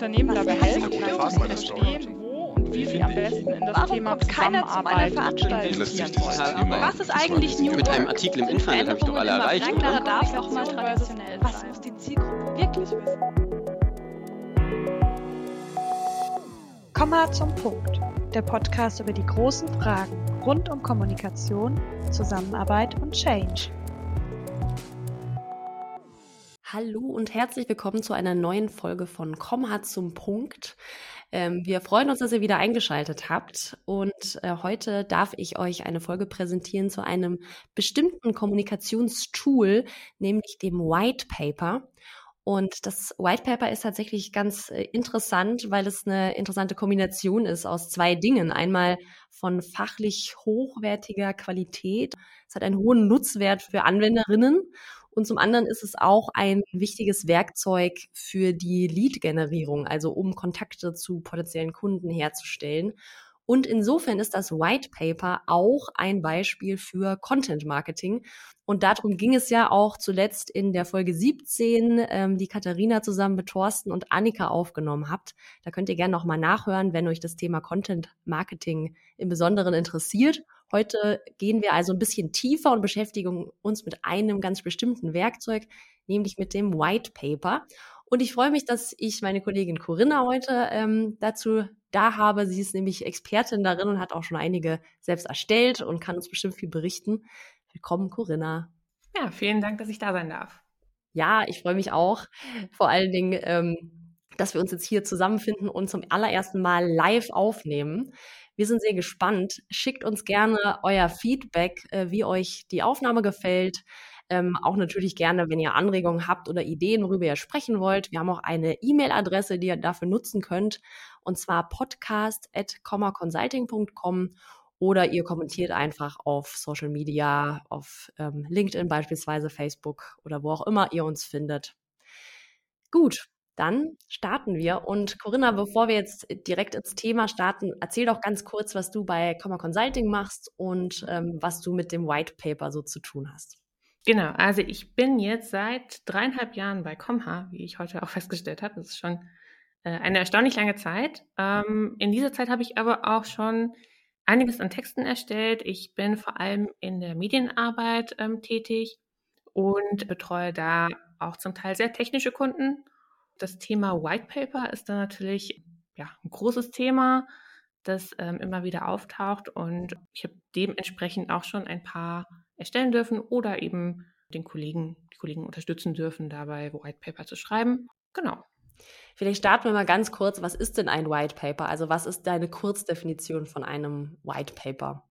Unternehmen dabei helfen, zu verstehen, wo und wie sie am besten in das Warum Thema kommt keiner zu meiner Zusammenarbeit Veranstaltung? investieren wollen. Was ist eigentlich New Mit einem? Artikel im Internet habe ich doch alle erreicht, oder? darf auch mal traditionell Was muss die Zielgruppe wirklich wissen? Komma zum Punkt. Der Podcast über die großen Fragen rund um Kommunikation, Zusammenarbeit und Change. Hallo und herzlich willkommen zu einer neuen Folge von Komma zum Punkt. Ähm, wir freuen uns, dass ihr wieder eingeschaltet habt und äh, heute darf ich euch eine Folge präsentieren zu einem bestimmten Kommunikationstool, nämlich dem White Paper. Und das White Paper ist tatsächlich ganz äh, interessant, weil es eine interessante Kombination ist aus zwei Dingen. Einmal von fachlich hochwertiger Qualität. Es hat einen hohen Nutzwert für Anwenderinnen. Und zum anderen ist es auch ein wichtiges Werkzeug für die Lead-Generierung, also um Kontakte zu potenziellen Kunden herzustellen. Und insofern ist das White Paper auch ein Beispiel für Content Marketing. Und darum ging es ja auch zuletzt in der Folge 17, ähm, die Katharina zusammen mit Thorsten und Annika aufgenommen habt. Da könnt ihr gerne nochmal nachhören, wenn euch das Thema Content Marketing im Besonderen interessiert. Heute gehen wir also ein bisschen tiefer und beschäftigen uns mit einem ganz bestimmten Werkzeug, nämlich mit dem White Paper. Und ich freue mich, dass ich meine Kollegin Corinna heute ähm, dazu da habe. Sie ist nämlich Expertin darin und hat auch schon einige selbst erstellt und kann uns bestimmt viel berichten. Willkommen, Corinna. Ja, vielen Dank, dass ich da sein darf. Ja, ich freue mich auch. Vor allen Dingen, ähm, dass wir uns jetzt hier zusammenfinden und zum allerersten Mal live aufnehmen. Wir sind sehr gespannt. Schickt uns gerne euer Feedback, äh, wie euch die Aufnahme gefällt. Ähm, auch natürlich gerne, wenn ihr Anregungen habt oder Ideen, worüber ihr sprechen wollt. Wir haben auch eine E-Mail-Adresse, die ihr dafür nutzen könnt, und zwar podcast.consulting.com oder ihr kommentiert einfach auf Social Media, auf ähm, LinkedIn beispielsweise, Facebook oder wo auch immer ihr uns findet. Gut, dann starten wir. Und Corinna, bevor wir jetzt direkt ins Thema starten, erzähl doch ganz kurz, was du bei Comma Consulting machst und ähm, was du mit dem White Paper so zu tun hast. Genau, also ich bin jetzt seit dreieinhalb Jahren bei Comha, wie ich heute auch festgestellt habe. Das ist schon äh, eine erstaunlich lange Zeit. Ähm, in dieser Zeit habe ich aber auch schon einiges an Texten erstellt. Ich bin vor allem in der Medienarbeit ähm, tätig und betreue da auch zum Teil sehr technische Kunden. Das Thema White Paper ist da natürlich ja, ein großes Thema, das ähm, immer wieder auftaucht und ich habe dementsprechend auch schon ein paar erstellen dürfen oder eben den Kollegen, die Kollegen unterstützen dürfen, dabei White Paper zu schreiben. Genau. Vielleicht starten wir mal ganz kurz. Was ist denn ein White Paper? Also was ist deine Kurzdefinition von einem White Paper?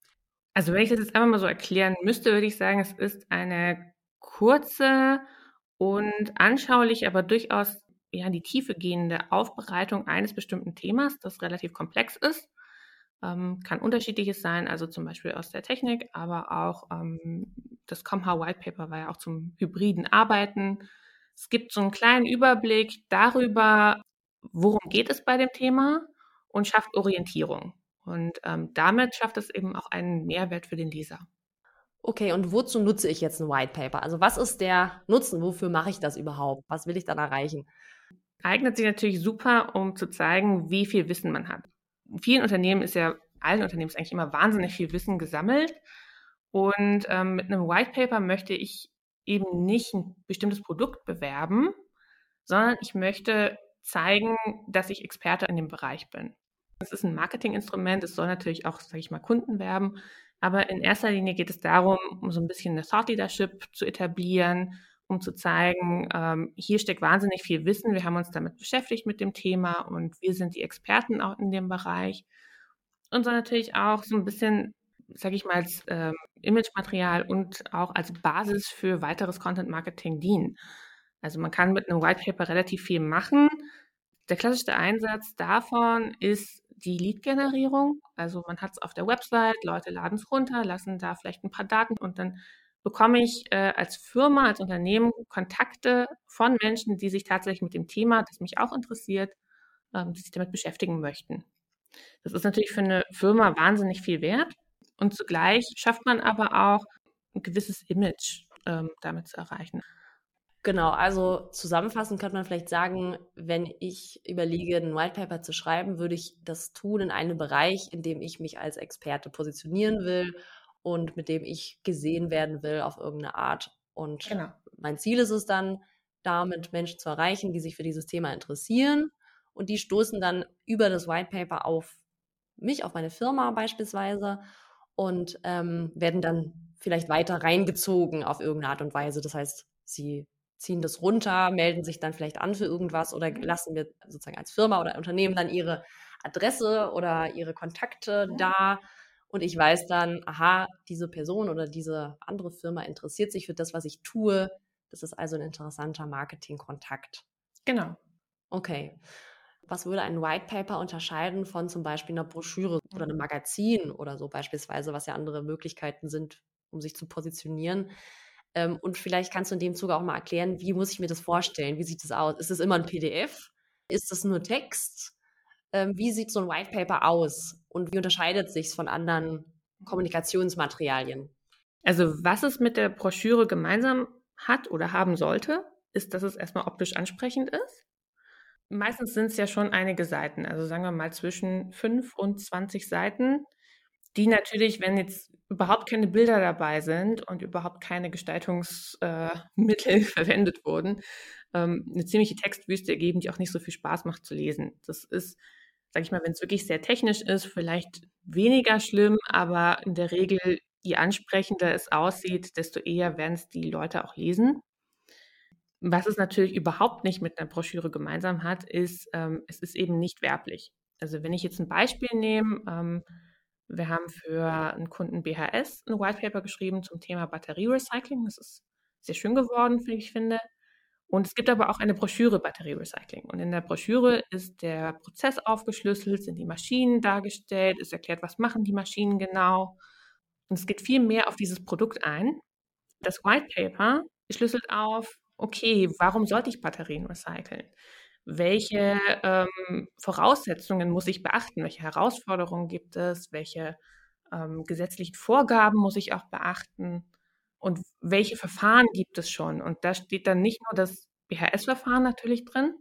Also wenn ich das jetzt einmal mal so erklären müsste, würde ich sagen, es ist eine kurze und anschauliche, aber durchaus ja, in die Tiefe gehende Aufbereitung eines bestimmten Themas, das relativ komplex ist. Ähm, kann unterschiedliches sein, also zum Beispiel aus der Technik, aber auch ähm, das Comha White Paper war ja auch zum hybriden Arbeiten. Es gibt so einen kleinen Überblick darüber, worum geht es bei dem Thema und schafft Orientierung. Und ähm, damit schafft es eben auch einen Mehrwert für den Leser. Okay, und wozu nutze ich jetzt ein White Paper? Also was ist der Nutzen? Wofür mache ich das überhaupt? Was will ich dann erreichen? Eignet sich natürlich super, um zu zeigen, wie viel Wissen man hat. In vielen Unternehmen ist ja, allen Unternehmen ist eigentlich immer wahnsinnig viel Wissen gesammelt. Und ähm, mit einem White Paper möchte ich eben nicht ein bestimmtes Produkt bewerben, sondern ich möchte zeigen, dass ich Experte in dem Bereich bin. Es ist ein Marketinginstrument, es soll natürlich auch, sage ich mal, Kunden werben, aber in erster Linie geht es darum, um so ein bisschen eine Thought Leadership zu etablieren, um zu zeigen, ähm, hier steckt wahnsinnig viel Wissen, wir haben uns damit beschäftigt mit dem Thema und wir sind die Experten auch in dem Bereich. Und so natürlich auch so ein bisschen, sage ich mal, als ähm, Imagematerial und auch als Basis für weiteres Content Marketing dienen. Also man kann mit einem White Paper relativ viel machen. Der klassischste Einsatz davon ist die Lead-Generierung. Also man hat es auf der Website, Leute laden es runter, lassen da vielleicht ein paar Daten und dann bekomme ich äh, als Firma, als Unternehmen Kontakte von Menschen, die sich tatsächlich mit dem Thema, das mich auch interessiert, ähm, die sich damit beschäftigen möchten. Das ist natürlich für eine Firma wahnsinnig viel wert und zugleich schafft man aber auch ein gewisses Image ähm, damit zu erreichen. Genau, also zusammenfassend kann man vielleicht sagen, wenn ich überlege, ein White Paper zu schreiben, würde ich das tun in einem Bereich, in dem ich mich als Experte positionieren will und mit dem ich gesehen werden will auf irgendeine Art. Und genau. mein Ziel ist es dann, damit Menschen zu erreichen, die sich für dieses Thema interessieren. Und die stoßen dann über das White Paper auf mich, auf meine Firma beispielsweise und ähm, werden dann vielleicht weiter reingezogen auf irgendeine Art und Weise. Das heißt, sie ziehen das runter, melden sich dann vielleicht an für irgendwas oder mhm. lassen mir sozusagen als Firma oder Unternehmen dann ihre Adresse oder ihre Kontakte da. Und ich weiß dann, aha, diese Person oder diese andere Firma interessiert sich für das, was ich tue. Das ist also ein interessanter Marketingkontakt. Genau. Okay. Was würde ein White Paper unterscheiden von zum Beispiel einer Broschüre oder einem Magazin oder so beispielsweise, was ja andere Möglichkeiten sind, um sich zu positionieren? Ähm, und vielleicht kannst du in dem Zuge auch mal erklären, wie muss ich mir das vorstellen? Wie sieht das aus? Ist es immer ein PDF? Ist es nur Text? Ähm, wie sieht so ein White Paper aus? Und wie unterscheidet sich es von anderen Kommunikationsmaterialien? Also, was es mit der Broschüre gemeinsam hat oder haben sollte, ist, dass es erstmal optisch ansprechend ist. Meistens sind es ja schon einige Seiten, also sagen wir mal zwischen 5 und 20 Seiten, die natürlich, wenn jetzt überhaupt keine Bilder dabei sind und überhaupt keine Gestaltungsmittel äh, verwendet wurden, ähm, eine ziemliche Textwüste ergeben, die auch nicht so viel Spaß macht zu lesen. Das ist, sage ich mal, wenn es wirklich sehr technisch ist, vielleicht weniger schlimm, aber in der Regel, je ansprechender es aussieht, desto eher werden es die Leute auch lesen. Was es natürlich überhaupt nicht mit einer Broschüre gemeinsam hat, ist, ähm, es ist eben nicht werblich. Also wenn ich jetzt ein Beispiel nehme, ähm, wir haben für einen Kunden BHS ein White Paper geschrieben zum Thema Batterierecycling. Das ist sehr schön geworden, wie ich finde. Und es gibt aber auch eine Broschüre Batterierecycling. Und in der Broschüre ist der Prozess aufgeschlüsselt, sind die Maschinen dargestellt, ist erklärt, was machen die Maschinen genau. Und es geht viel mehr auf dieses Produkt ein. Das White Paper schlüsselt auf, okay, warum sollte ich Batterien recyceln? welche ähm, Voraussetzungen muss ich beachten, welche Herausforderungen gibt es, welche ähm, gesetzlichen Vorgaben muss ich auch beachten und welche Verfahren gibt es schon. Und da steht dann nicht nur das BHS-Verfahren natürlich drin,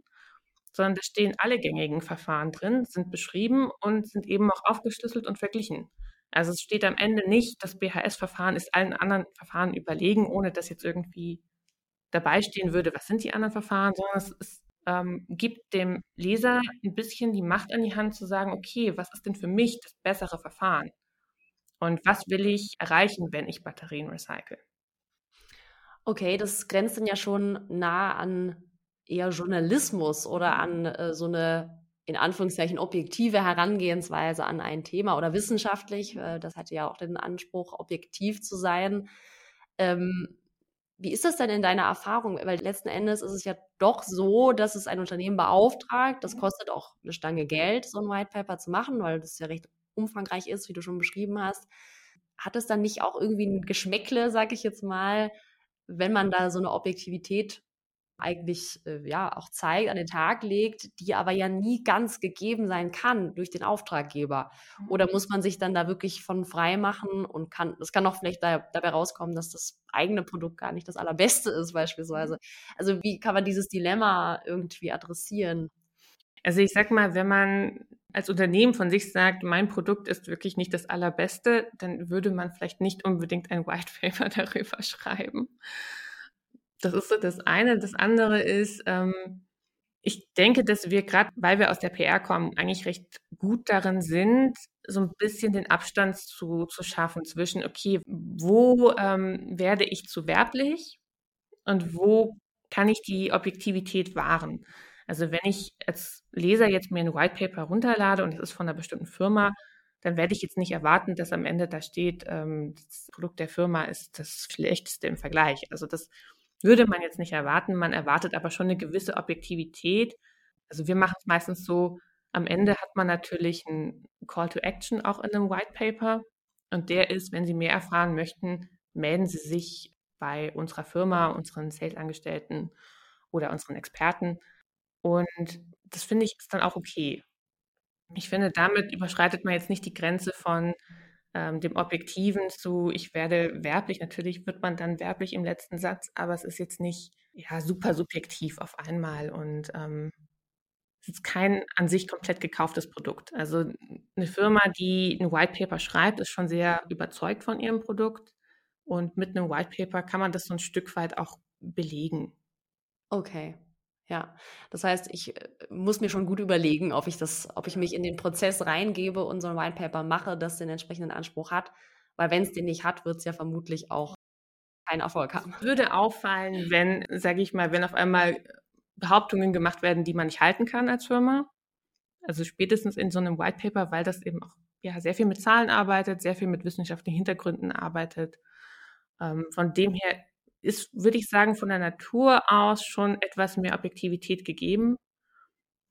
sondern da stehen alle gängigen Verfahren drin, sind beschrieben und sind eben auch aufgeschlüsselt und verglichen. Also es steht am Ende nicht, das BHS-Verfahren ist allen anderen Verfahren überlegen, ohne dass jetzt irgendwie dabei stehen würde, was sind die anderen Verfahren, sondern es ist ähm, gibt dem Leser ein bisschen die Macht an die Hand zu sagen, okay, was ist denn für mich das bessere Verfahren? Und was will ich erreichen, wenn ich Batterien recycle? Okay, das grenzt dann ja schon nah an eher Journalismus oder an äh, so eine in Anführungszeichen objektive Herangehensweise an ein Thema oder wissenschaftlich. Äh, das hatte ja auch den Anspruch, objektiv zu sein. Ähm, wie ist das denn in deiner Erfahrung? Weil letzten Endes ist es ja doch so, dass es ein Unternehmen beauftragt. Das mhm. kostet auch eine Stange Geld, so ein White Paper zu machen, weil das ja recht umfangreich ist, wie du schon beschrieben hast. Hat es dann nicht auch irgendwie ein Geschmäckle, sag ich jetzt mal, wenn man da so eine Objektivität eigentlich äh, ja auch zeigt, an den Tag legt, die aber ja nie ganz gegeben sein kann durch den Auftraggeber. Oder mhm. muss man sich dann da wirklich von frei machen und kann, es kann auch vielleicht da, dabei rauskommen, dass das eigene Produkt gar nicht das allerbeste ist, beispielsweise. Mhm. Also wie kann man dieses Dilemma irgendwie adressieren? Also ich sag mal, wenn man als Unternehmen von sich sagt, mein Produkt ist wirklich nicht das allerbeste, dann würde man vielleicht nicht unbedingt ein White Paper darüber schreiben. Das ist so das eine. Das andere ist, ähm, ich denke, dass wir gerade, weil wir aus der PR kommen, eigentlich recht gut darin sind, so ein bisschen den Abstand zu, zu schaffen zwischen, okay, wo ähm, werde ich zu werblich und wo kann ich die Objektivität wahren? Also wenn ich als Leser jetzt mir ein White Paper runterlade und es ist von einer bestimmten Firma, dann werde ich jetzt nicht erwarten, dass am Ende da steht, ähm, das Produkt der Firma ist das schlechteste im Vergleich. Also das würde man jetzt nicht erwarten. Man erwartet aber schon eine gewisse Objektivität. Also wir machen es meistens so, am Ende hat man natürlich einen Call to Action auch in einem White Paper. Und der ist, wenn Sie mehr erfahren möchten, melden Sie sich bei unserer Firma, unseren Sales-Angestellten oder unseren Experten. Und das finde ich ist dann auch okay. Ich finde, damit überschreitet man jetzt nicht die Grenze von, ähm, dem Objektiven zu, ich werde werblich. Natürlich wird man dann werblich im letzten Satz, aber es ist jetzt nicht ja, super subjektiv auf einmal und ähm, es ist kein an sich komplett gekauftes Produkt. Also eine Firma, die ein White Paper schreibt, ist schon sehr überzeugt von ihrem Produkt und mit einem White Paper kann man das so ein Stück weit auch belegen. Okay. Ja, das heißt, ich äh, muss mir schon gut überlegen, ob ich das, ob ich mich in den Prozess reingebe und so ein White Paper mache, das den entsprechenden Anspruch hat. Weil wenn es den nicht hat, wird es ja vermutlich auch keinen Erfolg haben. Würde auffallen, wenn, sage ich mal, wenn auf einmal Behauptungen gemacht werden, die man nicht halten kann als Firma. Also spätestens in so einem White Paper, weil das eben auch ja, sehr viel mit Zahlen arbeitet, sehr viel mit wissenschaftlichen Hintergründen arbeitet. Ähm, von dem her ist, würde ich sagen, von der Natur aus schon etwas mehr Objektivität gegeben.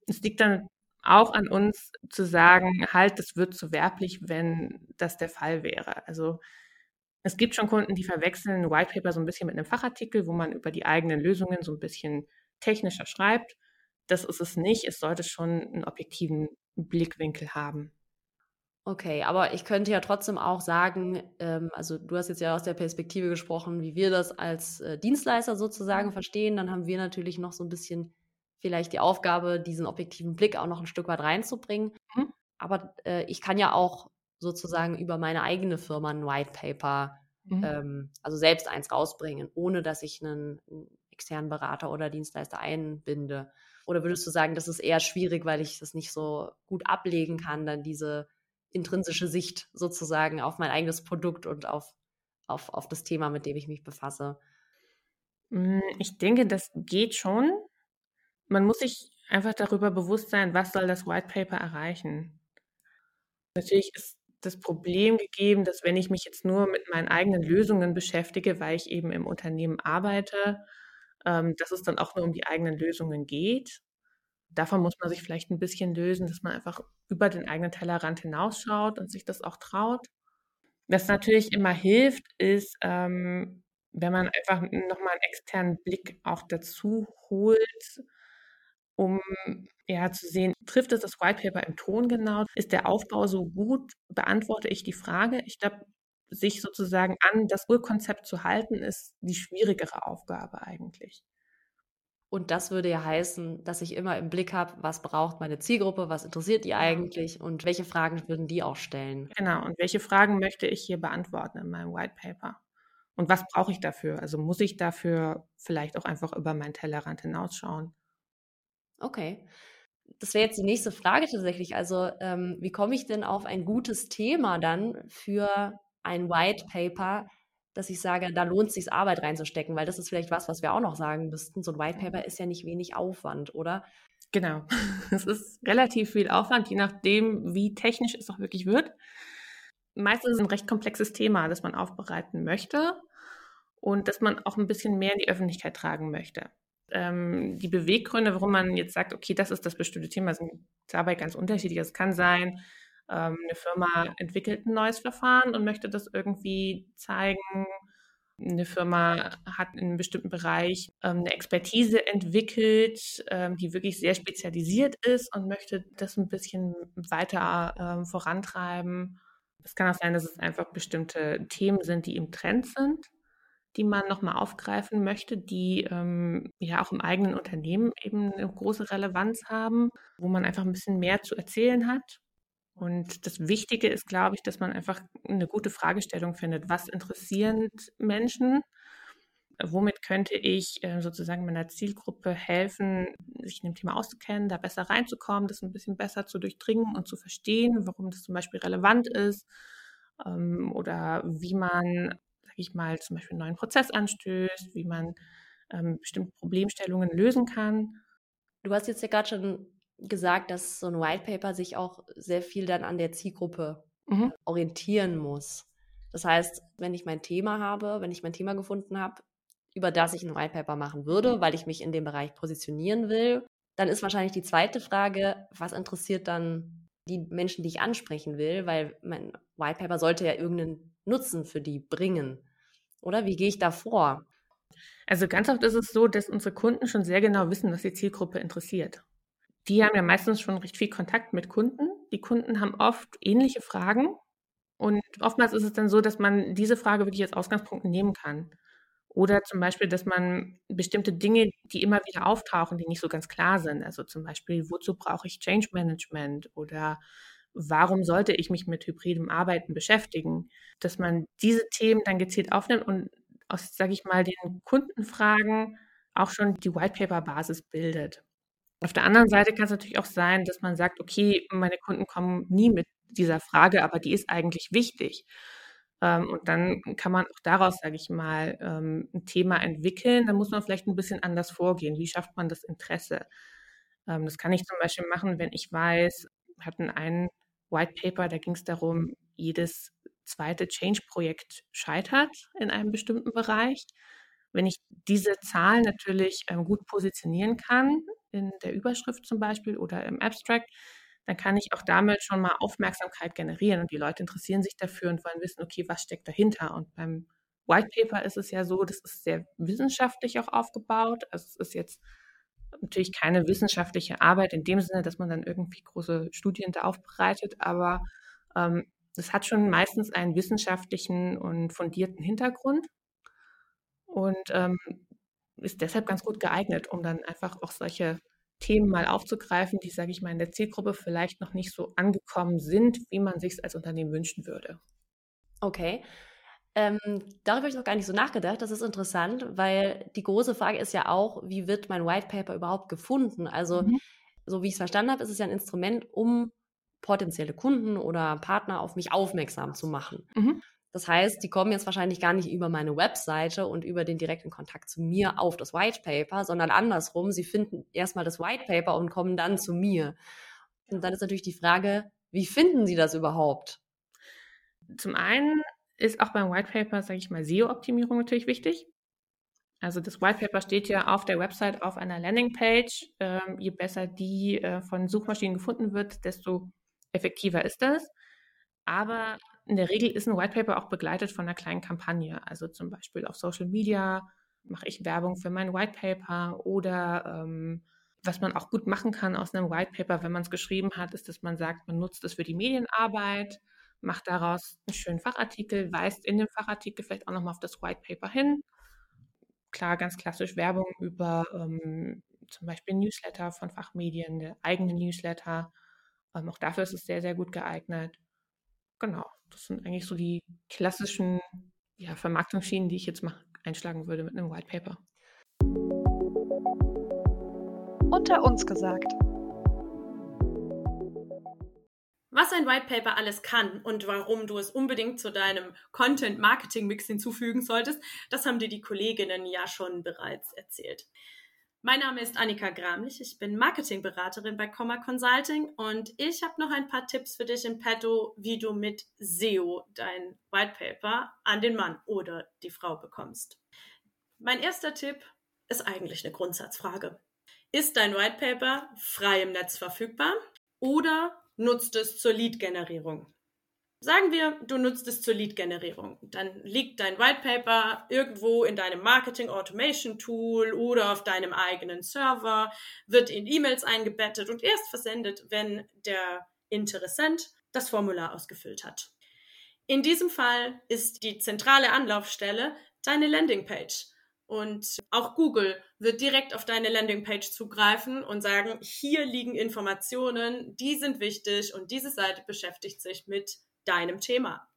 Es liegt dann auch an uns zu sagen, halt, das wird zu werblich, wenn das der Fall wäre. Also es gibt schon Kunden, die verwechseln ein White Paper so ein bisschen mit einem Fachartikel, wo man über die eigenen Lösungen so ein bisschen technischer schreibt. Das ist es nicht. Es sollte schon einen objektiven Blickwinkel haben. Okay, aber ich könnte ja trotzdem auch sagen, ähm, also du hast jetzt ja aus der Perspektive gesprochen, wie wir das als äh, Dienstleister sozusagen verstehen. Dann haben wir natürlich noch so ein bisschen vielleicht die Aufgabe, diesen objektiven Blick auch noch ein Stück weit reinzubringen. Mhm. Aber äh, ich kann ja auch sozusagen über meine eigene Firma ein White Paper, mhm. ähm, also selbst eins rausbringen, ohne dass ich einen, einen externen Berater oder Dienstleister einbinde. Oder würdest du sagen, das ist eher schwierig, weil ich das nicht so gut ablegen kann, dann diese intrinsische Sicht sozusagen auf mein eigenes Produkt und auf, auf, auf das Thema, mit dem ich mich befasse? Hm, ich denke, das geht schon. Man muss sich einfach darüber bewusst sein, was soll das White Paper erreichen. Natürlich ist das Problem gegeben, dass wenn ich mich jetzt nur mit meinen eigenen Lösungen beschäftige, weil ich eben im Unternehmen arbeite, ähm, dass es dann auch nur um die eigenen Lösungen geht davon muss man sich vielleicht ein bisschen lösen, dass man einfach über den eigenen Tellerrand hinausschaut und sich das auch traut. Was natürlich immer hilft, ist, ähm, wenn man einfach nochmal einen externen Blick auch dazu holt, um ja zu sehen, trifft es das White Paper im Ton genau? Ist der Aufbau so gut? Beantworte ich die Frage? Ich glaube, sich sozusagen an das Urkonzept zu halten, ist die schwierigere Aufgabe eigentlich. Und das würde ja heißen, dass ich immer im Blick habe, was braucht meine Zielgruppe, was interessiert die eigentlich und welche Fragen würden die auch stellen. Genau, und welche Fragen möchte ich hier beantworten in meinem White Paper? Und was brauche ich dafür? Also muss ich dafür vielleicht auch einfach über meinen Tellerrand hinausschauen? Okay. Das wäre jetzt die nächste Frage tatsächlich. Also, ähm, wie komme ich denn auf ein gutes Thema dann für ein White Paper, dass ich sage, da lohnt es sich Arbeit reinzustecken, weil das ist vielleicht was, was wir auch noch sagen müssten. So ein White Paper ist ja nicht wenig Aufwand, oder? Genau. Es ist relativ viel Aufwand, je nachdem, wie technisch es auch wirklich wird. Meistens ist es ein recht komplexes Thema, das man aufbereiten möchte und das man auch ein bisschen mehr in die Öffentlichkeit tragen möchte. Ähm, die Beweggründe, warum man jetzt sagt, okay, das ist das bestimmte Thema, sind dabei ganz unterschiedlich. Es kann sein, ähm, eine Firma entwickelt ein neues Verfahren und möchte das irgendwie zeigen. Eine Firma hat in einem bestimmten Bereich ähm, eine Expertise entwickelt, ähm, die wirklich sehr spezialisiert ist und möchte das ein bisschen weiter ähm, vorantreiben. Es kann auch sein, dass es einfach bestimmte Themen sind, die im Trend sind, die man nochmal aufgreifen möchte, die ähm, ja auch im eigenen Unternehmen eben eine große Relevanz haben, wo man einfach ein bisschen mehr zu erzählen hat und das Wichtige ist, glaube ich, dass man einfach eine gute Fragestellung findet. Was interessieren Menschen? Womit könnte ich äh, sozusagen meiner Zielgruppe helfen, sich in dem Thema auszukennen, da besser reinzukommen, das ein bisschen besser zu durchdringen und zu verstehen, warum das zum Beispiel relevant ist ähm, oder wie man, sage ich mal, zum Beispiel einen neuen Prozess anstößt, wie man ähm, bestimmte Problemstellungen lösen kann. Du hast jetzt ja gerade schon gesagt, dass so ein White Paper sich auch sehr viel dann an der Zielgruppe mhm. orientieren muss. Das heißt, wenn ich mein Thema habe, wenn ich mein Thema gefunden habe, über das ich ein White Paper machen würde, weil ich mich in dem Bereich positionieren will, dann ist wahrscheinlich die zweite Frage, was interessiert dann die Menschen, die ich ansprechen will, weil mein White Paper sollte ja irgendeinen Nutzen für die bringen. Oder wie gehe ich da vor? Also ganz oft ist es so, dass unsere Kunden schon sehr genau wissen, was die Zielgruppe interessiert die haben ja meistens schon recht viel Kontakt mit Kunden. Die Kunden haben oft ähnliche Fragen Und oftmals ist es dann so, dass man diese Frage wirklich als Ausgangspunkt nehmen kann. Oder zum Beispiel, dass man bestimmte Dinge, die immer wieder auftauchen, die nicht so ganz klar sind. Also zum Beispiel, wozu brauche ich Change Management oder warum sollte ich mich mit hybridem Arbeiten beschäftigen? Dass man diese Themen dann gezielt aufnimmt und aus, sage ich mal, den Kundenfragen auch schon die White Paper Basis bildet. Auf der anderen Seite kann es natürlich auch sein, dass man sagt, okay, meine Kunden kommen nie mit dieser Frage, aber die ist eigentlich wichtig. Ähm, und dann kann man auch daraus, sage ich mal, ähm, ein Thema entwickeln. Da muss man vielleicht ein bisschen anders vorgehen. Wie schafft man das Interesse? Ähm, das kann ich zum Beispiel machen, wenn ich weiß, wir hatten ein White Paper, da ging es darum, jedes zweite Change-Projekt scheitert in einem bestimmten Bereich. Wenn ich diese Zahl natürlich gut positionieren kann, in der Überschrift zum Beispiel oder im Abstract, dann kann ich auch damit schon mal Aufmerksamkeit generieren und die Leute interessieren sich dafür und wollen wissen, okay, was steckt dahinter? Und beim White Paper ist es ja so, das ist sehr wissenschaftlich auch aufgebaut. Also es ist jetzt natürlich keine wissenschaftliche Arbeit in dem Sinne, dass man dann irgendwie große Studien da aufbereitet, aber ähm, es hat schon meistens einen wissenschaftlichen und fundierten Hintergrund und ähm, ist deshalb ganz gut geeignet, um dann einfach auch solche Themen mal aufzugreifen, die, sage ich mal, in der Zielgruppe vielleicht noch nicht so angekommen sind, wie man sich es als Unternehmen wünschen würde. Okay. Ähm, darüber habe ich noch gar nicht so nachgedacht. Das ist interessant, weil die große Frage ist ja auch, wie wird mein White Paper überhaupt gefunden? Also, mhm. so wie ich es verstanden habe, ist es ja ein Instrument, um potenzielle Kunden oder Partner auf mich aufmerksam zu machen. Mhm. Das heißt, die kommen jetzt wahrscheinlich gar nicht über meine Webseite und über den direkten Kontakt zu mir auf das White Paper, sondern andersrum. Sie finden erstmal das White Paper und kommen dann zu mir. Und dann ist natürlich die Frage, wie finden Sie das überhaupt? Zum einen ist auch beim White Paper, sage ich mal, SEO-Optimierung natürlich wichtig. Also das White Paper steht ja auf der Website auf einer Landingpage. Ähm, je besser die äh, von Suchmaschinen gefunden wird, desto effektiver ist das. Aber in der Regel ist ein White Paper auch begleitet von einer kleinen Kampagne. Also zum Beispiel auf Social Media mache ich Werbung für mein White Paper oder ähm, was man auch gut machen kann aus einem White Paper, wenn man es geschrieben hat, ist, dass man sagt, man nutzt es für die Medienarbeit, macht daraus einen schönen Fachartikel, weist in dem Fachartikel vielleicht auch nochmal auf das White Paper hin. Klar, ganz klassisch Werbung über ähm, zum Beispiel Newsletter von Fachmedien, der eigene Newsletter. Ähm, auch dafür ist es sehr, sehr gut geeignet. Genau, das sind eigentlich so die klassischen ja, Vermarktungsschienen, die ich jetzt mal einschlagen würde mit einem White Paper. Unter uns gesagt. Was ein White Paper alles kann und warum du es unbedingt zu deinem Content-Marketing-Mix hinzufügen solltest, das haben dir die Kolleginnen ja schon bereits erzählt. Mein Name ist Annika Gramlich, ich bin Marketingberaterin bei Comma Consulting und ich habe noch ein paar Tipps für dich im Petto, wie du mit SEO dein White Paper an den Mann oder die Frau bekommst. Mein erster Tipp ist eigentlich eine Grundsatzfrage. Ist dein White Paper frei im Netz verfügbar oder nutzt es zur Lead-Generierung? Sagen wir, du nutzt es zur Lead-Generierung. Dann liegt dein White Paper irgendwo in deinem Marketing Automation Tool oder auf deinem eigenen Server, wird in E-Mails eingebettet und erst versendet, wenn der Interessent das Formular ausgefüllt hat. In diesem Fall ist die zentrale Anlaufstelle deine Landingpage. Und auch Google wird direkt auf deine Landingpage zugreifen und sagen, hier liegen Informationen, die sind wichtig und diese Seite beschäftigt sich mit deinem Thema.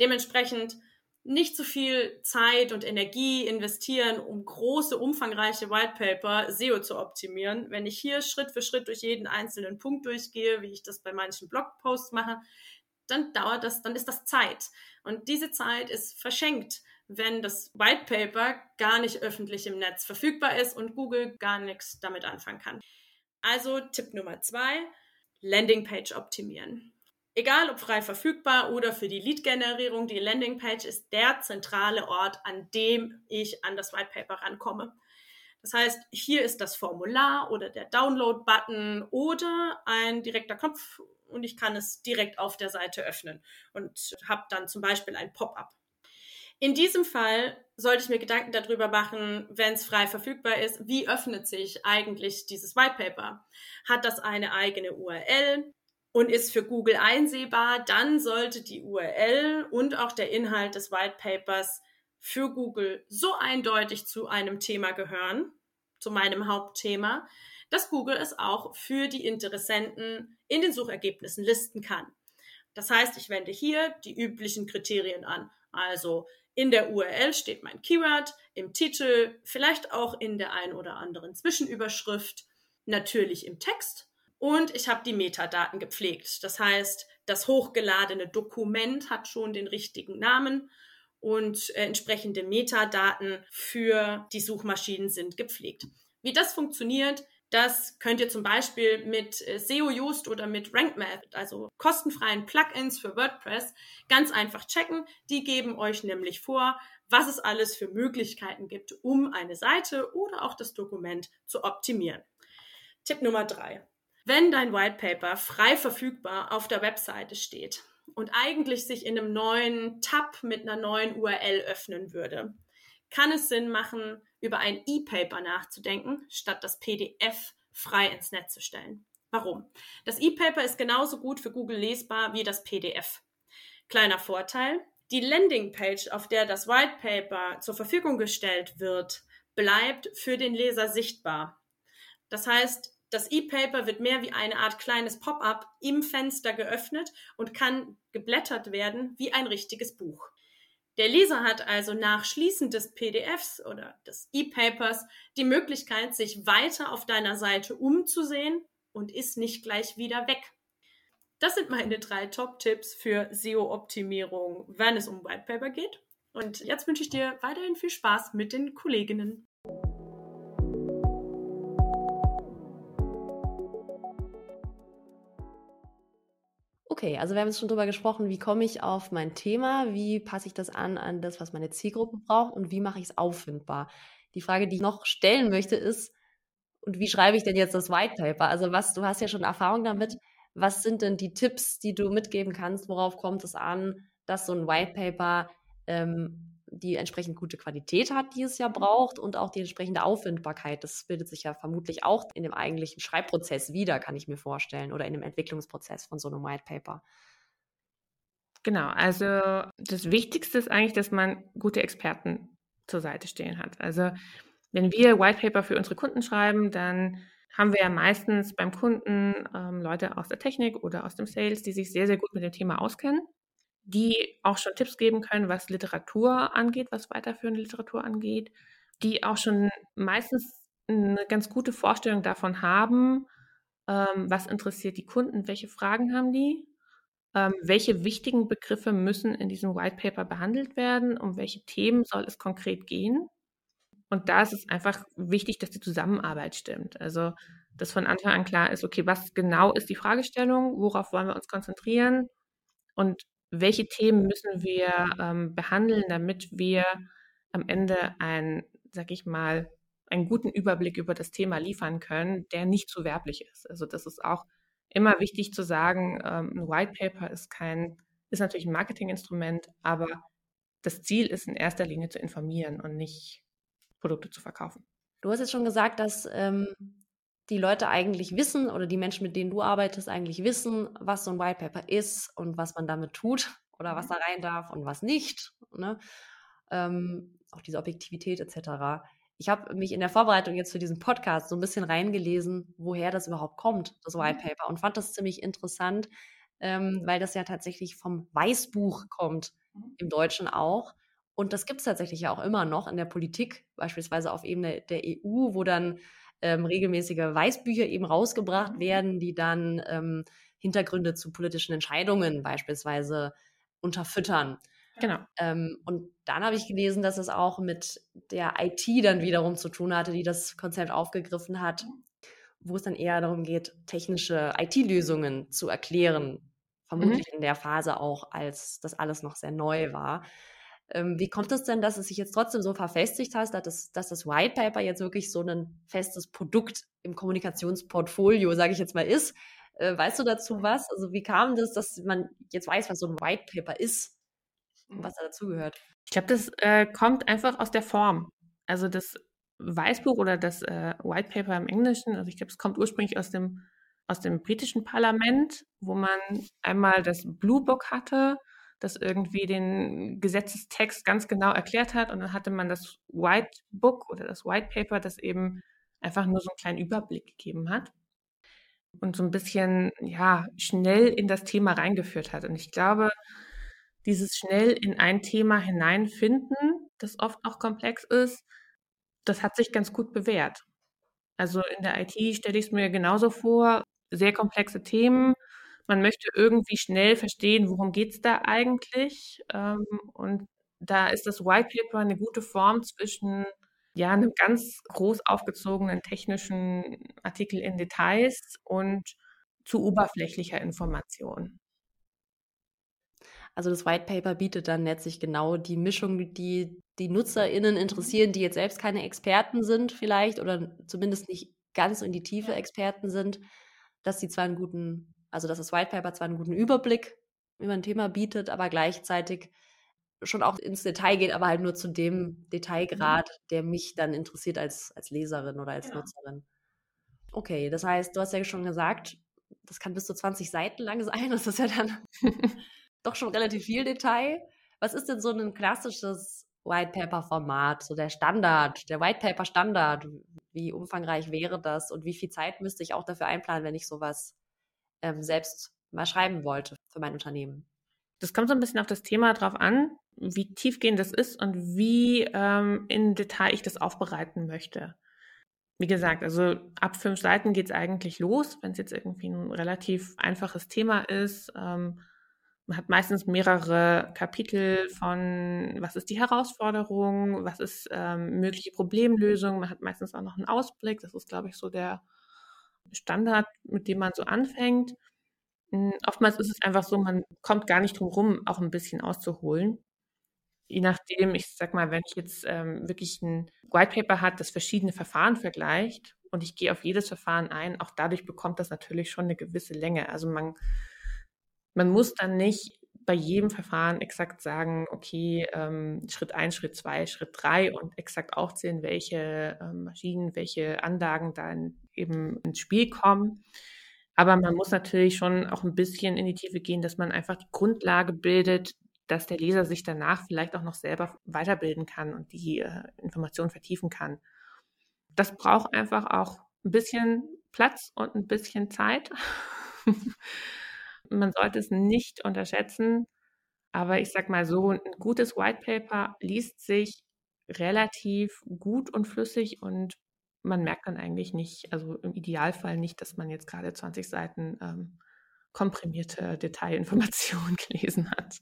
Dementsprechend nicht zu viel Zeit und Energie investieren, um große, umfangreiche White Paper SEO zu optimieren. Wenn ich hier Schritt für Schritt durch jeden einzelnen Punkt durchgehe, wie ich das bei manchen Blogposts mache, dann dauert das, dann ist das Zeit. Und diese Zeit ist verschenkt, wenn das White Paper gar nicht öffentlich im Netz verfügbar ist und Google gar nichts damit anfangen kann. Also Tipp Nummer zwei, Landingpage optimieren. Egal ob frei verfügbar oder für die Lead-Generierung, die Landingpage ist der zentrale Ort, an dem ich an das White Paper rankomme. Das heißt, hier ist das Formular oder der Download-Button oder ein direkter Knopf und ich kann es direkt auf der Seite öffnen und habe dann zum Beispiel ein Pop-up. In diesem Fall sollte ich mir Gedanken darüber machen, wenn es frei verfügbar ist, wie öffnet sich eigentlich dieses White Paper? Hat das eine eigene URL? Und ist für Google einsehbar, dann sollte die URL und auch der Inhalt des White Papers für Google so eindeutig zu einem Thema gehören, zu meinem Hauptthema, dass Google es auch für die Interessenten in den Suchergebnissen listen kann. Das heißt, ich wende hier die üblichen Kriterien an. Also in der URL steht mein Keyword, im Titel, vielleicht auch in der ein oder anderen Zwischenüberschrift, natürlich im Text und ich habe die Metadaten gepflegt. Das heißt, das hochgeladene Dokument hat schon den richtigen Namen und äh, entsprechende Metadaten für die Suchmaschinen sind gepflegt. Wie das funktioniert, das könnt ihr zum Beispiel mit äh, SEO Yoast oder mit RankMath, also kostenfreien Plugins für WordPress, ganz einfach checken. Die geben euch nämlich vor, was es alles für Möglichkeiten gibt, um eine Seite oder auch das Dokument zu optimieren. Tipp Nummer drei. Wenn dein White Paper frei verfügbar auf der Webseite steht und eigentlich sich in einem neuen Tab mit einer neuen URL öffnen würde, kann es Sinn machen, über ein E-Paper nachzudenken, statt das PDF frei ins Netz zu stellen. Warum? Das E-Paper ist genauso gut für Google lesbar wie das PDF. Kleiner Vorteil, die Landingpage, auf der das White Paper zur Verfügung gestellt wird, bleibt für den Leser sichtbar. Das heißt, das E-Paper wird mehr wie eine Art kleines Pop-up im Fenster geöffnet und kann geblättert werden wie ein richtiges Buch. Der Leser hat also nach Schließen des PDFs oder des E-Papers die Möglichkeit, sich weiter auf deiner Seite umzusehen und ist nicht gleich wieder weg. Das sind meine drei Top-Tipps für SEO-Optimierung, wenn es um White Paper geht. Und jetzt wünsche ich dir weiterhin viel Spaß mit den Kolleginnen. Okay, also wir haben jetzt schon drüber gesprochen, wie komme ich auf mein Thema, wie passe ich das an an das, was meine Zielgruppe braucht und wie mache ich es auffindbar. Die Frage, die ich noch stellen möchte, ist, und wie schreibe ich denn jetzt das White Paper? Also was, du hast ja schon Erfahrung damit. Was sind denn die Tipps, die du mitgeben kannst? Worauf kommt es an, dass so ein White Paper ähm, die entsprechend gute Qualität hat, die es ja braucht und auch die entsprechende Auffindbarkeit. Das bildet sich ja vermutlich auch in dem eigentlichen Schreibprozess wieder, kann ich mir vorstellen, oder in dem Entwicklungsprozess von so einem White Paper. Genau, also das Wichtigste ist eigentlich, dass man gute Experten zur Seite stehen hat. Also wenn wir White Paper für unsere Kunden schreiben, dann haben wir ja meistens beim Kunden ähm, Leute aus der Technik oder aus dem Sales, die sich sehr, sehr gut mit dem Thema auskennen die auch schon Tipps geben können, was Literatur angeht, was weiterführende Literatur angeht, die auch schon meistens eine ganz gute Vorstellung davon haben, ähm, was interessiert die Kunden, welche Fragen haben die, ähm, welche wichtigen Begriffe müssen in diesem White Paper behandelt werden, um welche Themen soll es konkret gehen. Und da ist es einfach wichtig, dass die Zusammenarbeit stimmt. Also, dass von Anfang an klar ist, okay, was genau ist die Fragestellung, worauf wollen wir uns konzentrieren und welche Themen müssen wir ähm, behandeln, damit wir am Ende ein, sag ich mal, einen guten Überblick über das Thema liefern können, der nicht zu werblich ist. Also das ist auch immer wichtig zu sagen, ähm, ein White Paper ist kein, ist natürlich ein Marketinginstrument, aber das Ziel ist in erster Linie zu informieren und nicht Produkte zu verkaufen. Du hast jetzt schon gesagt, dass ähm, die Leute eigentlich wissen oder die Menschen, mit denen du arbeitest, eigentlich wissen, was so ein White Paper ist und was man damit tut oder was mhm. da rein darf und was nicht. Ne? Ähm, auch diese Objektivität etc. Ich habe mich in der Vorbereitung jetzt für diesen Podcast so ein bisschen reingelesen, woher das überhaupt kommt, das White mhm. Paper, und fand das ziemlich interessant, ähm, weil das ja tatsächlich vom Weißbuch kommt, mhm. im Deutschen auch. Und das gibt es tatsächlich ja auch immer noch in der Politik, beispielsweise auf Ebene der EU, wo dann ähm, regelmäßige Weißbücher eben rausgebracht mhm. werden, die dann ähm, Hintergründe zu politischen Entscheidungen beispielsweise unterfüttern. Genau. Ähm, und dann habe ich gelesen, dass es auch mit der IT dann wiederum zu tun hatte, die das Konzept aufgegriffen hat, wo es dann eher darum geht, technische IT-Lösungen zu erklären. Mhm. Vermutlich mhm. in der Phase auch, als das alles noch sehr neu war. Ähm, wie kommt es denn, dass es sich jetzt trotzdem so verfestigt hat, dass das, dass das White Paper jetzt wirklich so ein festes Produkt im Kommunikationsportfolio, sage ich jetzt mal, ist? Äh, weißt du dazu was? Also wie kam das, dass man jetzt weiß, was so ein White Paper ist und was da dazugehört? Ich glaube, das äh, kommt einfach aus der Form. Also das Weißbuch oder das äh, White Paper im Englischen, also ich glaube, es kommt ursprünglich aus dem aus dem britischen Parlament, wo man einmal das Blue Book hatte, das irgendwie den Gesetzestext ganz genau erklärt hat. Und dann hatte man das White Book oder das White Paper, das eben einfach nur so einen kleinen Überblick gegeben hat und so ein bisschen, ja, schnell in das Thema reingeführt hat. Und ich glaube, dieses schnell in ein Thema hineinfinden, das oft auch komplex ist, das hat sich ganz gut bewährt. Also in der IT stelle ich es mir genauso vor, sehr komplexe Themen, man möchte irgendwie schnell verstehen, worum geht es da eigentlich. Ähm, und da ist das White Paper eine gute Form zwischen ja, einem ganz groß aufgezogenen technischen Artikel in Details und zu oberflächlicher Information. Also das White Paper bietet dann letztlich genau die Mischung, die die NutzerInnen interessieren, die jetzt selbst keine Experten sind vielleicht oder zumindest nicht ganz in die Tiefe Experten sind, dass sie zwar einen guten also, dass das White Paper zwar einen guten Überblick über ein Thema bietet, aber gleichzeitig schon auch ins Detail geht, aber halt nur zu dem Detailgrad, mhm. der mich dann interessiert als, als Leserin oder als ja. Nutzerin. Okay, das heißt, du hast ja schon gesagt, das kann bis zu 20 Seiten lang sein. Das ist ja dann doch schon relativ viel Detail. Was ist denn so ein klassisches White Paper Format, so der Standard, der White Paper Standard? Wie umfangreich wäre das und wie viel Zeit müsste ich auch dafür einplanen, wenn ich sowas ähm, selbst mal schreiben wollte für mein Unternehmen. Das kommt so ein bisschen auf das Thema drauf an, wie tiefgehend das ist und wie ähm, in Detail ich das aufbereiten möchte. Wie gesagt, also ab fünf Seiten geht es eigentlich los, wenn es jetzt irgendwie ein relativ einfaches Thema ist. Ähm, man hat meistens mehrere Kapitel von, was ist die Herausforderung, was ist ähm, mögliche Problemlösung. Man hat meistens auch noch einen Ausblick. Das ist, glaube ich, so der Standard, mit dem man so anfängt. Hm, oftmals ist es einfach so, man kommt gar nicht drum rum, auch ein bisschen auszuholen. Je nachdem, ich sag mal, wenn ich jetzt ähm, wirklich ein White Paper hat, das verschiedene Verfahren vergleicht und ich gehe auf jedes Verfahren ein, auch dadurch bekommt das natürlich schon eine gewisse Länge. Also man, man muss dann nicht bei jedem Verfahren exakt sagen, okay, ähm, Schritt 1, Schritt 2, Schritt 3 und exakt aufzählen, welche ähm, Maschinen, welche Anlagen dann eben ins Spiel kommen. Aber man muss natürlich schon auch ein bisschen in die Tiefe gehen, dass man einfach die Grundlage bildet, dass der Leser sich danach vielleicht auch noch selber weiterbilden kann und die äh, Informationen vertiefen kann. Das braucht einfach auch ein bisschen Platz und ein bisschen Zeit. man sollte es nicht unterschätzen. Aber ich sag mal so, ein gutes White Paper liest sich relativ gut und flüssig und man merkt dann eigentlich nicht, also im Idealfall nicht, dass man jetzt gerade 20 Seiten ähm, komprimierte Detailinformationen gelesen hat.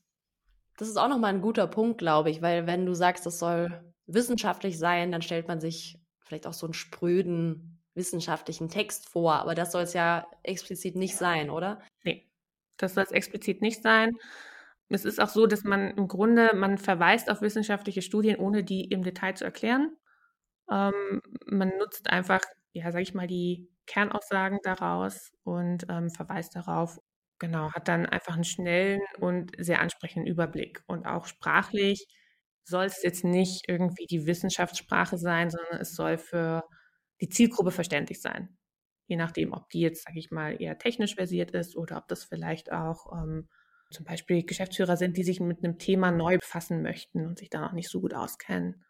Das ist auch nochmal ein guter Punkt, glaube ich, weil wenn du sagst, das soll wissenschaftlich sein, dann stellt man sich vielleicht auch so einen spröden wissenschaftlichen Text vor, aber das soll es ja explizit nicht sein, oder? Nee. Das soll es explizit nicht sein. Es ist auch so, dass man im Grunde, man verweist auf wissenschaftliche Studien, ohne die im Detail zu erklären. Ähm, man nutzt einfach, ja, sag ich mal, die Kernaussagen daraus und ähm, verweist darauf. Genau, hat dann einfach einen schnellen und sehr ansprechenden Überblick. Und auch sprachlich soll es jetzt nicht irgendwie die Wissenschaftssprache sein, sondern es soll für die Zielgruppe verständlich sein je nachdem, ob die jetzt, sage ich mal, eher technisch versiert ist oder ob das vielleicht auch ähm, zum Beispiel Geschäftsführer sind, die sich mit einem Thema neu befassen möchten und sich da noch nicht so gut auskennen.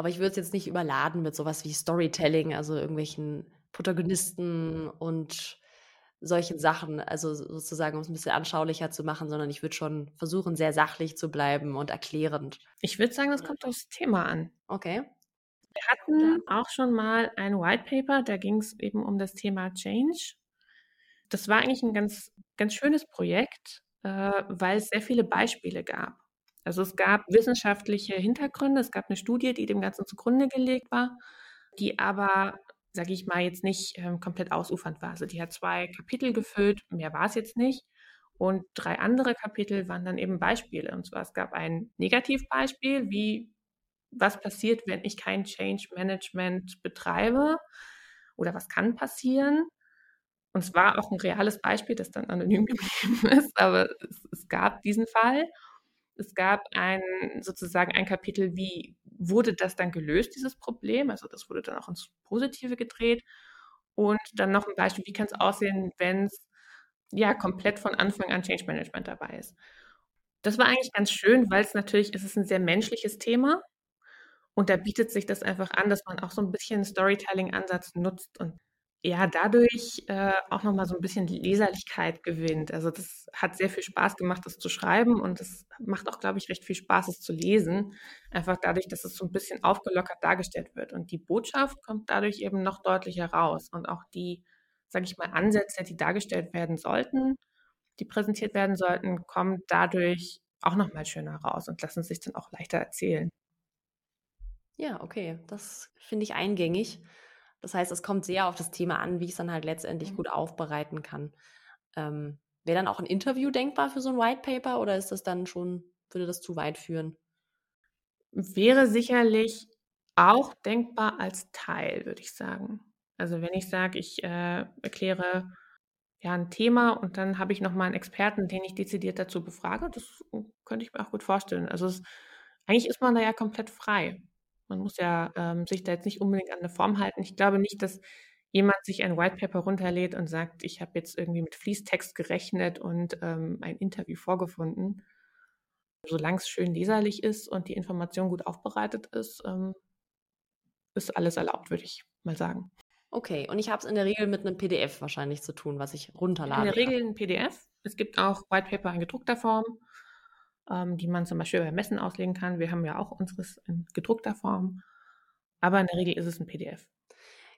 Aber ich würde es jetzt nicht überladen mit sowas wie Storytelling, also irgendwelchen Protagonisten und solchen Sachen, also sozusagen, um es ein bisschen anschaulicher zu machen, sondern ich würde schon versuchen, sehr sachlich zu bleiben und erklärend. Ich würde sagen, das kommt aufs Thema an. Okay. Wir hatten auch schon mal ein White Paper, da ging es eben um das Thema Change. Das war eigentlich ein ganz, ganz schönes Projekt, äh, weil es sehr viele Beispiele gab. Also es gab wissenschaftliche Hintergründe, es gab eine Studie, die dem Ganzen zugrunde gelegt war, die aber, sage ich mal, jetzt nicht ähm, komplett ausufernd war. Also die hat zwei Kapitel gefüllt, mehr war es jetzt nicht. Und drei andere Kapitel waren dann eben Beispiele. Und zwar es gab ein Negativbeispiel, wie was passiert, wenn ich kein Change Management betreibe oder was kann passieren. Und es war auch ein reales Beispiel, das dann anonym geblieben ist, aber es, es gab diesen Fall. Es gab ein sozusagen ein Kapitel, wie wurde das dann gelöst, dieses Problem? Also das wurde dann auch ins Positive gedreht. Und dann noch ein Beispiel, wie kann es aussehen, wenn es ja komplett von Anfang an Change Management dabei ist. Das war eigentlich ganz schön, weil es natürlich, es ist ein sehr menschliches Thema und da bietet sich das einfach an, dass man auch so ein bisschen Storytelling-Ansatz nutzt und ja, dadurch äh, auch nochmal so ein bisschen Leserlichkeit gewinnt. Also das hat sehr viel Spaß gemacht, das zu schreiben und es macht auch, glaube ich, recht viel Spaß, es zu lesen. Einfach dadurch, dass es so ein bisschen aufgelockert dargestellt wird. Und die Botschaft kommt dadurch eben noch deutlicher raus. Und auch die, sage ich mal, Ansätze, die dargestellt werden sollten, die präsentiert werden sollten, kommen dadurch auch nochmal schöner raus und lassen sich dann auch leichter erzählen. Ja, okay, das finde ich eingängig. Das heißt, es kommt sehr auf das Thema an, wie ich es dann halt letztendlich mhm. gut aufbereiten kann. Ähm, Wäre dann auch ein Interview denkbar für so ein White Paper oder ist das dann schon, würde das zu weit führen? Wäre sicherlich auch denkbar als Teil, würde ich sagen. Also wenn ich sage, ich äh, erkläre ja ein Thema und dann habe ich nochmal einen Experten, den ich dezidiert dazu befrage, das könnte ich mir auch gut vorstellen. Also es, eigentlich ist man da ja komplett frei. Man muss ja ähm, sich da jetzt nicht unbedingt an eine Form halten. Ich glaube nicht, dass jemand sich ein White Paper runterlädt und sagt, ich habe jetzt irgendwie mit Fließtext gerechnet und ähm, ein Interview vorgefunden. Solange es schön leserlich ist und die Information gut aufbereitet ist, ähm, ist alles erlaubt, würde ich mal sagen. Okay, und ich habe es in der Regel mit einem PDF wahrscheinlich zu tun, was ich runterlade. In der Regel ein PDF. Es gibt auch White Paper in gedruckter Form ähm, die man zum Beispiel bei Messen auslegen kann. Wir haben ja auch unseres in gedruckter Form, aber in der Regel ist es ein PDF.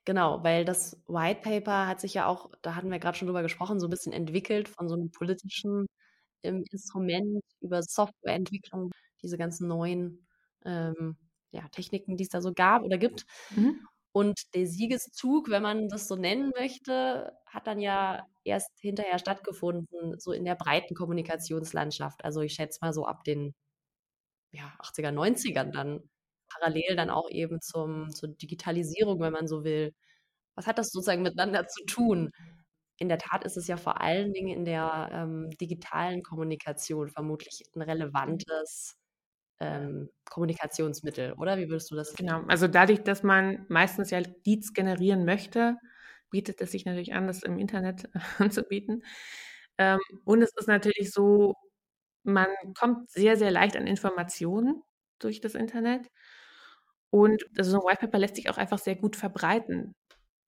Genau, weil das White Paper hat sich ja auch, da hatten wir gerade schon drüber gesprochen, so ein bisschen entwickelt von so einem politischen ähm, Instrument über Softwareentwicklung, diese ganzen neuen ähm, ja, Techniken, die es da so gab oder gibt. Mhm. Und der Siegeszug, wenn man das so nennen möchte, hat dann ja erst hinterher stattgefunden, so in der breiten Kommunikationslandschaft. Also ich schätze mal so ab den ja, 80er, 90ern dann parallel dann auch eben zum, zur Digitalisierung, wenn man so will. Was hat das sozusagen miteinander zu tun? In der Tat ist es ja vor allen Dingen in der ähm, digitalen Kommunikation vermutlich ein relevantes ähm, Kommunikationsmittel, oder? Wie würdest du das? Genau, also dadurch, dass man meistens ja Leads generieren möchte, bietet es sich natürlich an, das im Internet anzubieten. Ähm, und es ist natürlich so, man kommt sehr, sehr leicht an Informationen durch das Internet. Und also so ein White Paper lässt sich auch einfach sehr gut verbreiten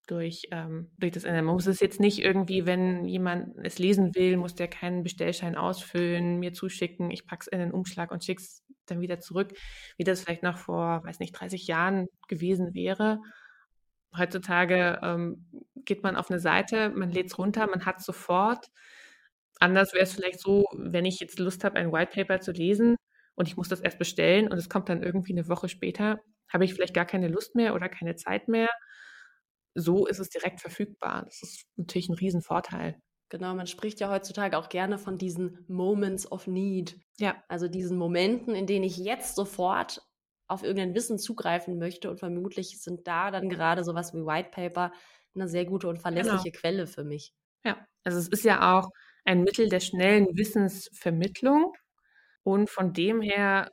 durch, ähm, durch das Internet. Man muss es jetzt nicht irgendwie, wenn jemand es lesen will, muss der keinen Bestellschein ausfüllen, mir zuschicken, ich packe es in den Umschlag und schicke es dann wieder zurück, wie das vielleicht noch vor, weiß nicht, 30 Jahren gewesen wäre. Heutzutage ähm, geht man auf eine Seite, man lädt es runter, man hat es sofort. Anders wäre es vielleicht so, wenn ich jetzt Lust habe, ein White Paper zu lesen und ich muss das erst bestellen und es kommt dann irgendwie eine Woche später, habe ich vielleicht gar keine Lust mehr oder keine Zeit mehr. So ist es direkt verfügbar. Das ist natürlich ein Riesenvorteil. Genau, man spricht ja heutzutage auch gerne von diesen Moments of Need. Ja. Also diesen Momenten, in denen ich jetzt sofort auf irgendein Wissen zugreifen möchte und vermutlich sind da dann gerade sowas wie White Paper eine sehr gute und verlässliche genau. Quelle für mich. Ja, also es ist ja auch ein Mittel der schnellen Wissensvermittlung und von dem her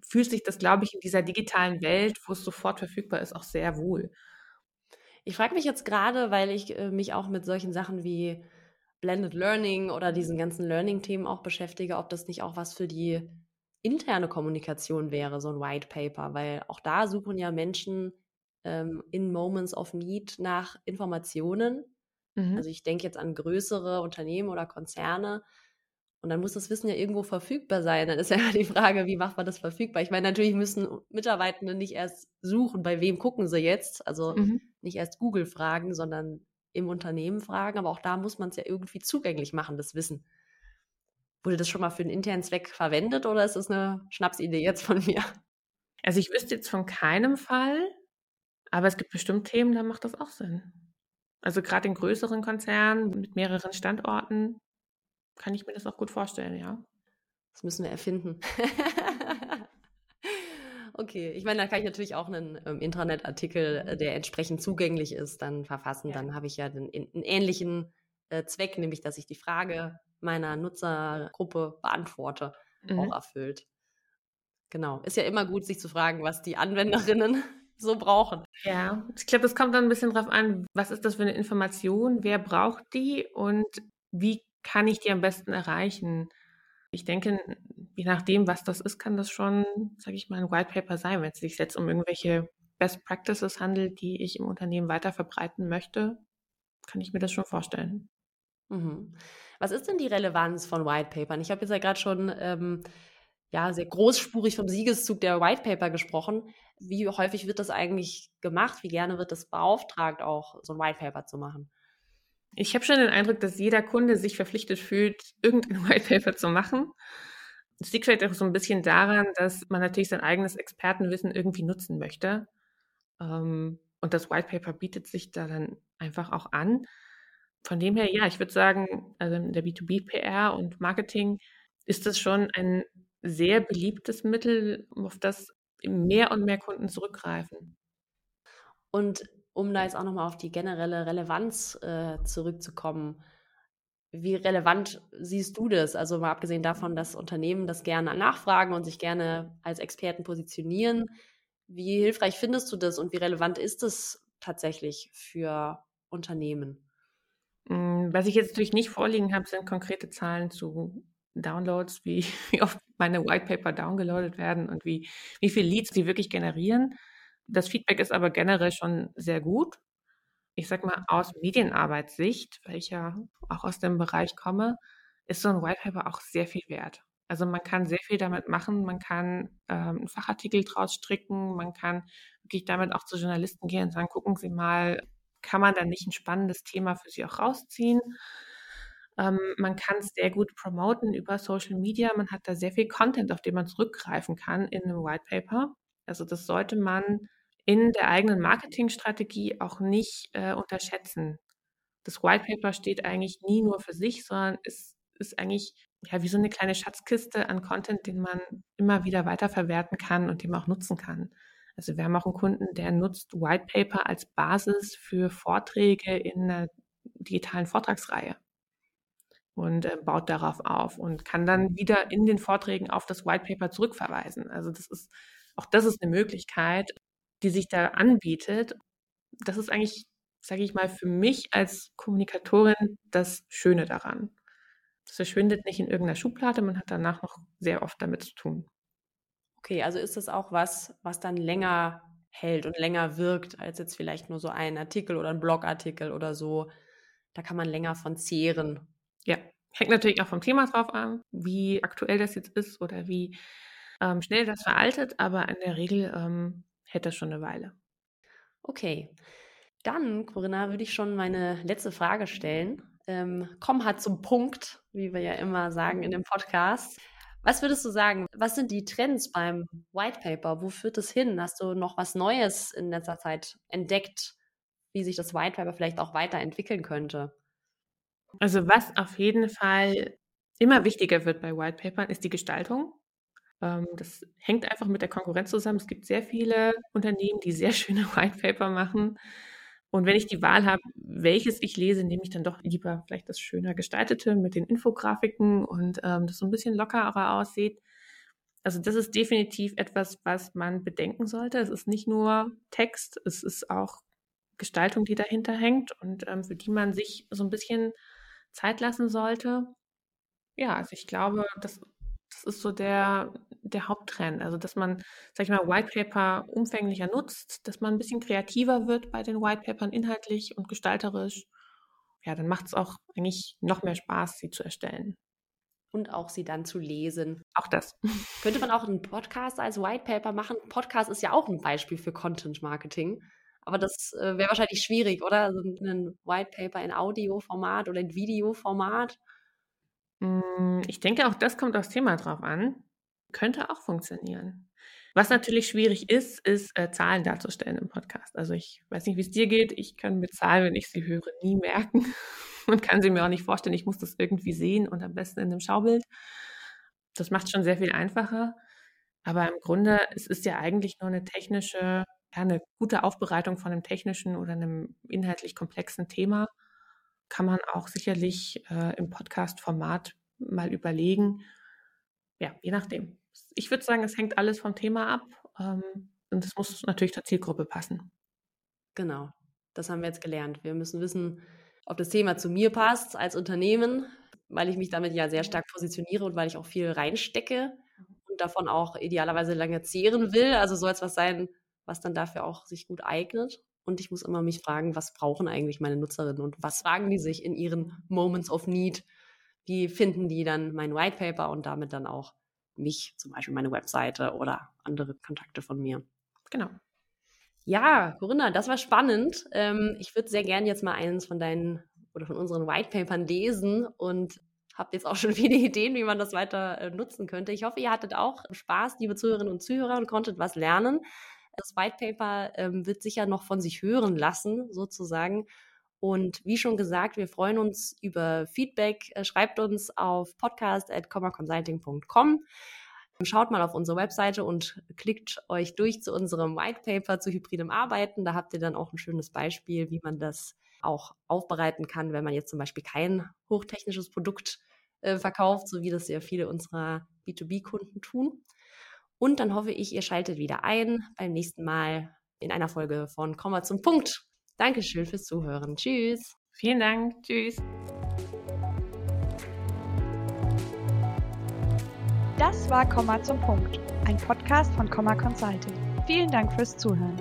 fühlt sich das, glaube ich, in dieser digitalen Welt, wo es sofort verfügbar ist, auch sehr wohl. Ich frage mich jetzt gerade, weil ich äh, mich auch mit solchen Sachen wie Blended Learning oder diesen ganzen Learning-Themen auch beschäftige, ob das nicht auch was für die interne Kommunikation wäre, so ein White Paper, weil auch da suchen ja Menschen ähm, in Moments of Need nach Informationen. Mhm. Also ich denke jetzt an größere Unternehmen oder Konzerne. Und dann muss das Wissen ja irgendwo verfügbar sein. Dann ist ja die Frage, wie macht man das verfügbar? Ich meine, natürlich müssen Mitarbeitende nicht erst suchen, bei wem gucken sie jetzt. Also mhm. nicht erst Google fragen, sondern im Unternehmen fragen, aber auch da muss man es ja irgendwie zugänglich machen, das Wissen. Wurde das schon mal für einen internen Zweck verwendet oder ist das eine Schnapsidee jetzt von mir? Also ich wüsste jetzt von keinem Fall, aber es gibt bestimmt Themen, da macht das auch Sinn. Also gerade in größeren Konzernen mit mehreren Standorten kann ich mir das auch gut vorstellen, ja. Das müssen wir erfinden. Okay, ich meine, da kann ich natürlich auch einen ähm, Intranet-Artikel, äh, der entsprechend zugänglich ist, dann verfassen. Ja. Dann habe ich ja den, einen ähnlichen äh, Zweck, nämlich dass ich die Frage meiner Nutzergruppe beantworte, mhm. auch erfüllt. Genau. Ist ja immer gut, sich zu fragen, was die Anwenderinnen so brauchen. Ja, ich glaube, das kommt dann ein bisschen drauf an, was ist das für eine Information, wer braucht die und wie kann ich die am besten erreichen? Ich denke, je nachdem, was das ist, kann das schon, sage ich mal, ein White Paper sein, wenn es sich jetzt um irgendwelche Best Practices handelt, die ich im Unternehmen weiter verbreiten möchte, kann ich mir das schon vorstellen. Mhm. Was ist denn die Relevanz von White Papern? Ich habe jetzt ja gerade schon ähm, ja, sehr großspurig vom Siegeszug der White Paper gesprochen. Wie häufig wird das eigentlich gemacht? Wie gerne wird das beauftragt, auch so ein White Paper zu machen? Ich habe schon den Eindruck, dass jeder Kunde sich verpflichtet fühlt, irgendein White Paper zu machen. Es liegt vielleicht auch so ein bisschen daran, dass man natürlich sein eigenes Expertenwissen irgendwie nutzen möchte. Ähm, und das White Paper bietet sich da dann einfach auch an. Von dem her, ja, ich würde sagen, also in der B2B-PR und Marketing ist das schon ein sehr beliebtes Mittel, auf das mehr und mehr Kunden zurückgreifen. Und um da jetzt auch nochmal auf die generelle Relevanz äh, zurückzukommen, wie relevant siehst du das? Also mal abgesehen davon, dass Unternehmen das gerne nachfragen und sich gerne als Experten positionieren, wie hilfreich findest du das und wie relevant ist es tatsächlich für Unternehmen? Hm, was ich jetzt natürlich nicht vorliegen habe, sind konkrete Zahlen zu Downloads, wie, wie oft meine White Paper downgeloadet werden und wie, wie viele Leads die wirklich generieren. Das Feedback ist aber generell schon sehr gut. Ich sag mal, aus Medienarbeitssicht, weil ich ja auch aus dem Bereich komme, ist so ein White Paper auch sehr viel wert. Also man kann sehr viel damit machen, man kann ähm, einen Fachartikel draus stricken, man kann wirklich damit auch zu Journalisten gehen und sagen, gucken Sie mal, kann man da nicht ein spannendes Thema für Sie auch rausziehen? Ähm, man kann es sehr gut promoten über Social Media. Man hat da sehr viel Content, auf den man zurückgreifen kann in einem White Paper. Also das sollte man in der eigenen Marketingstrategie auch nicht äh, unterschätzen. Das White Paper steht eigentlich nie nur für sich, sondern es ist eigentlich ja wie so eine kleine Schatzkiste an Content, den man immer wieder weiterverwerten kann und den man auch nutzen kann. Also wir haben auch einen Kunden, der nutzt White Paper als Basis für Vorträge in einer digitalen Vortragsreihe und äh, baut darauf auf und kann dann wieder in den Vorträgen auf das White Paper zurückverweisen. Also das ist auch das ist eine Möglichkeit, die sich da anbietet. Das ist eigentlich, sage ich mal, für mich als Kommunikatorin das Schöne daran. Das verschwindet nicht in irgendeiner Schublade, man hat danach noch sehr oft damit zu tun. Okay, also ist das auch was, was dann länger hält und länger wirkt, als jetzt vielleicht nur so ein Artikel oder ein Blogartikel oder so. Da kann man länger von zehren. Ja, hängt natürlich auch vom Thema drauf an, wie aktuell das jetzt ist oder wie ähm, schnell das veraltet, aber in der Regel ähm, das schon eine Weile. Okay. Dann, Corinna, würde ich schon meine letzte Frage stellen. Ähm, komm halt zum Punkt, wie wir ja immer sagen in dem Podcast. Was würdest du sagen? Was sind die Trends beim White Paper? Wo führt es hin? Hast du noch was Neues in letzter Zeit entdeckt, wie sich das White Paper vielleicht auch weiterentwickeln könnte? Also was auf jeden Fall immer wichtiger wird bei White Papern, ist die Gestaltung. Ähm, das hängt einfach mit der Konkurrenz zusammen. Es gibt sehr viele Unternehmen, die sehr schöne White Paper machen. Und wenn ich die Wahl habe, welches ich lese, nehme ich dann doch lieber vielleicht das schöner gestaltete mit den Infografiken und ähm, das so ein bisschen lockerer aussieht. Also das ist definitiv etwas, was man bedenken sollte. Es ist nicht nur Text, es ist auch Gestaltung, die dahinter hängt und ähm, für die man sich so ein bisschen Zeit lassen sollte. Ja, also ich glaube, das, das ist so der, der Haupttrend. Also, dass man, sag ich mal, White Paper umfänglicher nutzt, dass man ein bisschen kreativer wird bei den White Papern inhaltlich und gestalterisch. Ja, dann macht es auch eigentlich noch mehr Spaß, sie zu erstellen. Und auch sie dann zu lesen. Auch das. Könnte man auch einen Podcast als White Paper machen? Podcast ist ja auch ein Beispiel für Content Marketing. Aber das äh, wäre wahrscheinlich schwierig, oder? Also ein White Paper in Audioformat oder in Videoformat. Hm, ich denke, auch das kommt aufs Thema drauf an könnte auch funktionieren. Was natürlich schwierig ist, ist äh, Zahlen darzustellen im Podcast. Also ich weiß nicht, wie es dir geht. Ich kann mir Zahlen, wenn ich sie höre, nie merken und kann sie mir auch nicht vorstellen. Ich muss das irgendwie sehen und am besten in einem Schaubild. Das macht schon sehr viel einfacher. Aber im Grunde es ist ja eigentlich nur eine technische, ja, eine gute Aufbereitung von einem technischen oder einem inhaltlich komplexen Thema. Kann man auch sicherlich äh, im Podcast-Format mal überlegen. Ja, je nachdem ich würde sagen, es hängt alles vom Thema ab. Ähm, Und es muss natürlich zur Zielgruppe passen. Genau, das haben wir jetzt gelernt. Wir müssen wissen, ob das Thema zu mir passt als Unternehmen, weil ich mich damit ja sehr stark positioniere und weil ich auch viel reinstecke und davon auch idealerweise lange zehren will. Also soll es was sein, was dann dafür auch sich gut eignet. Und ich muss immer mich fragen, was brauchen eigentlich meine Nutzerinnen und was fragen die sich in ihren Moments of Need? Wie finden die dann mein White Paper und damit dann auch mich, zum Beispiel meine Webseite oder andere Kontakte von mir? Genau. Ja, Corinna, das war spannend. Ähm, ich würde sehr gerne jetzt mal eines von deinen oder von unseren White Papern lesen und habe jetzt auch schon viele Ideen, wie man das weiter äh, nutzen könnte. Ich hoffe, ihr hattet auch Spaß, liebe Zuhörerinnen und Zuhörer, und konntet was lernen. Das White Paper ähm, wird sicher noch von sich hören lassen, sozusagen. Und wie schon gesagt, wir freuen uns über Feedback. Äh, schreibt uns auf podcast.commaconsulting.com. Schaut mal auf unsere Webseite und klickt euch durch zu unserem White Paper zu hybridem Arbeiten. Da habt ihr dann auch ein schönes Beispiel, wie man das auch aufbereiten kann, wenn man jetzt zum Beispiel kein hochtechnisches Produkt äh, verkauft, so wie das ja viele unserer B2B-Kunden tun. Und dann hoffe ich, ihr schaltet wieder ein beim nächsten Mal in einer Folge von Komma zum Punkt. Dankeschön fürs Zuhören. Tschüss. Vielen Dank. Tschüss. Das war Komma zum Punkt, ein Podcast von Komma Consulting. Vielen Dank fürs Zuhören.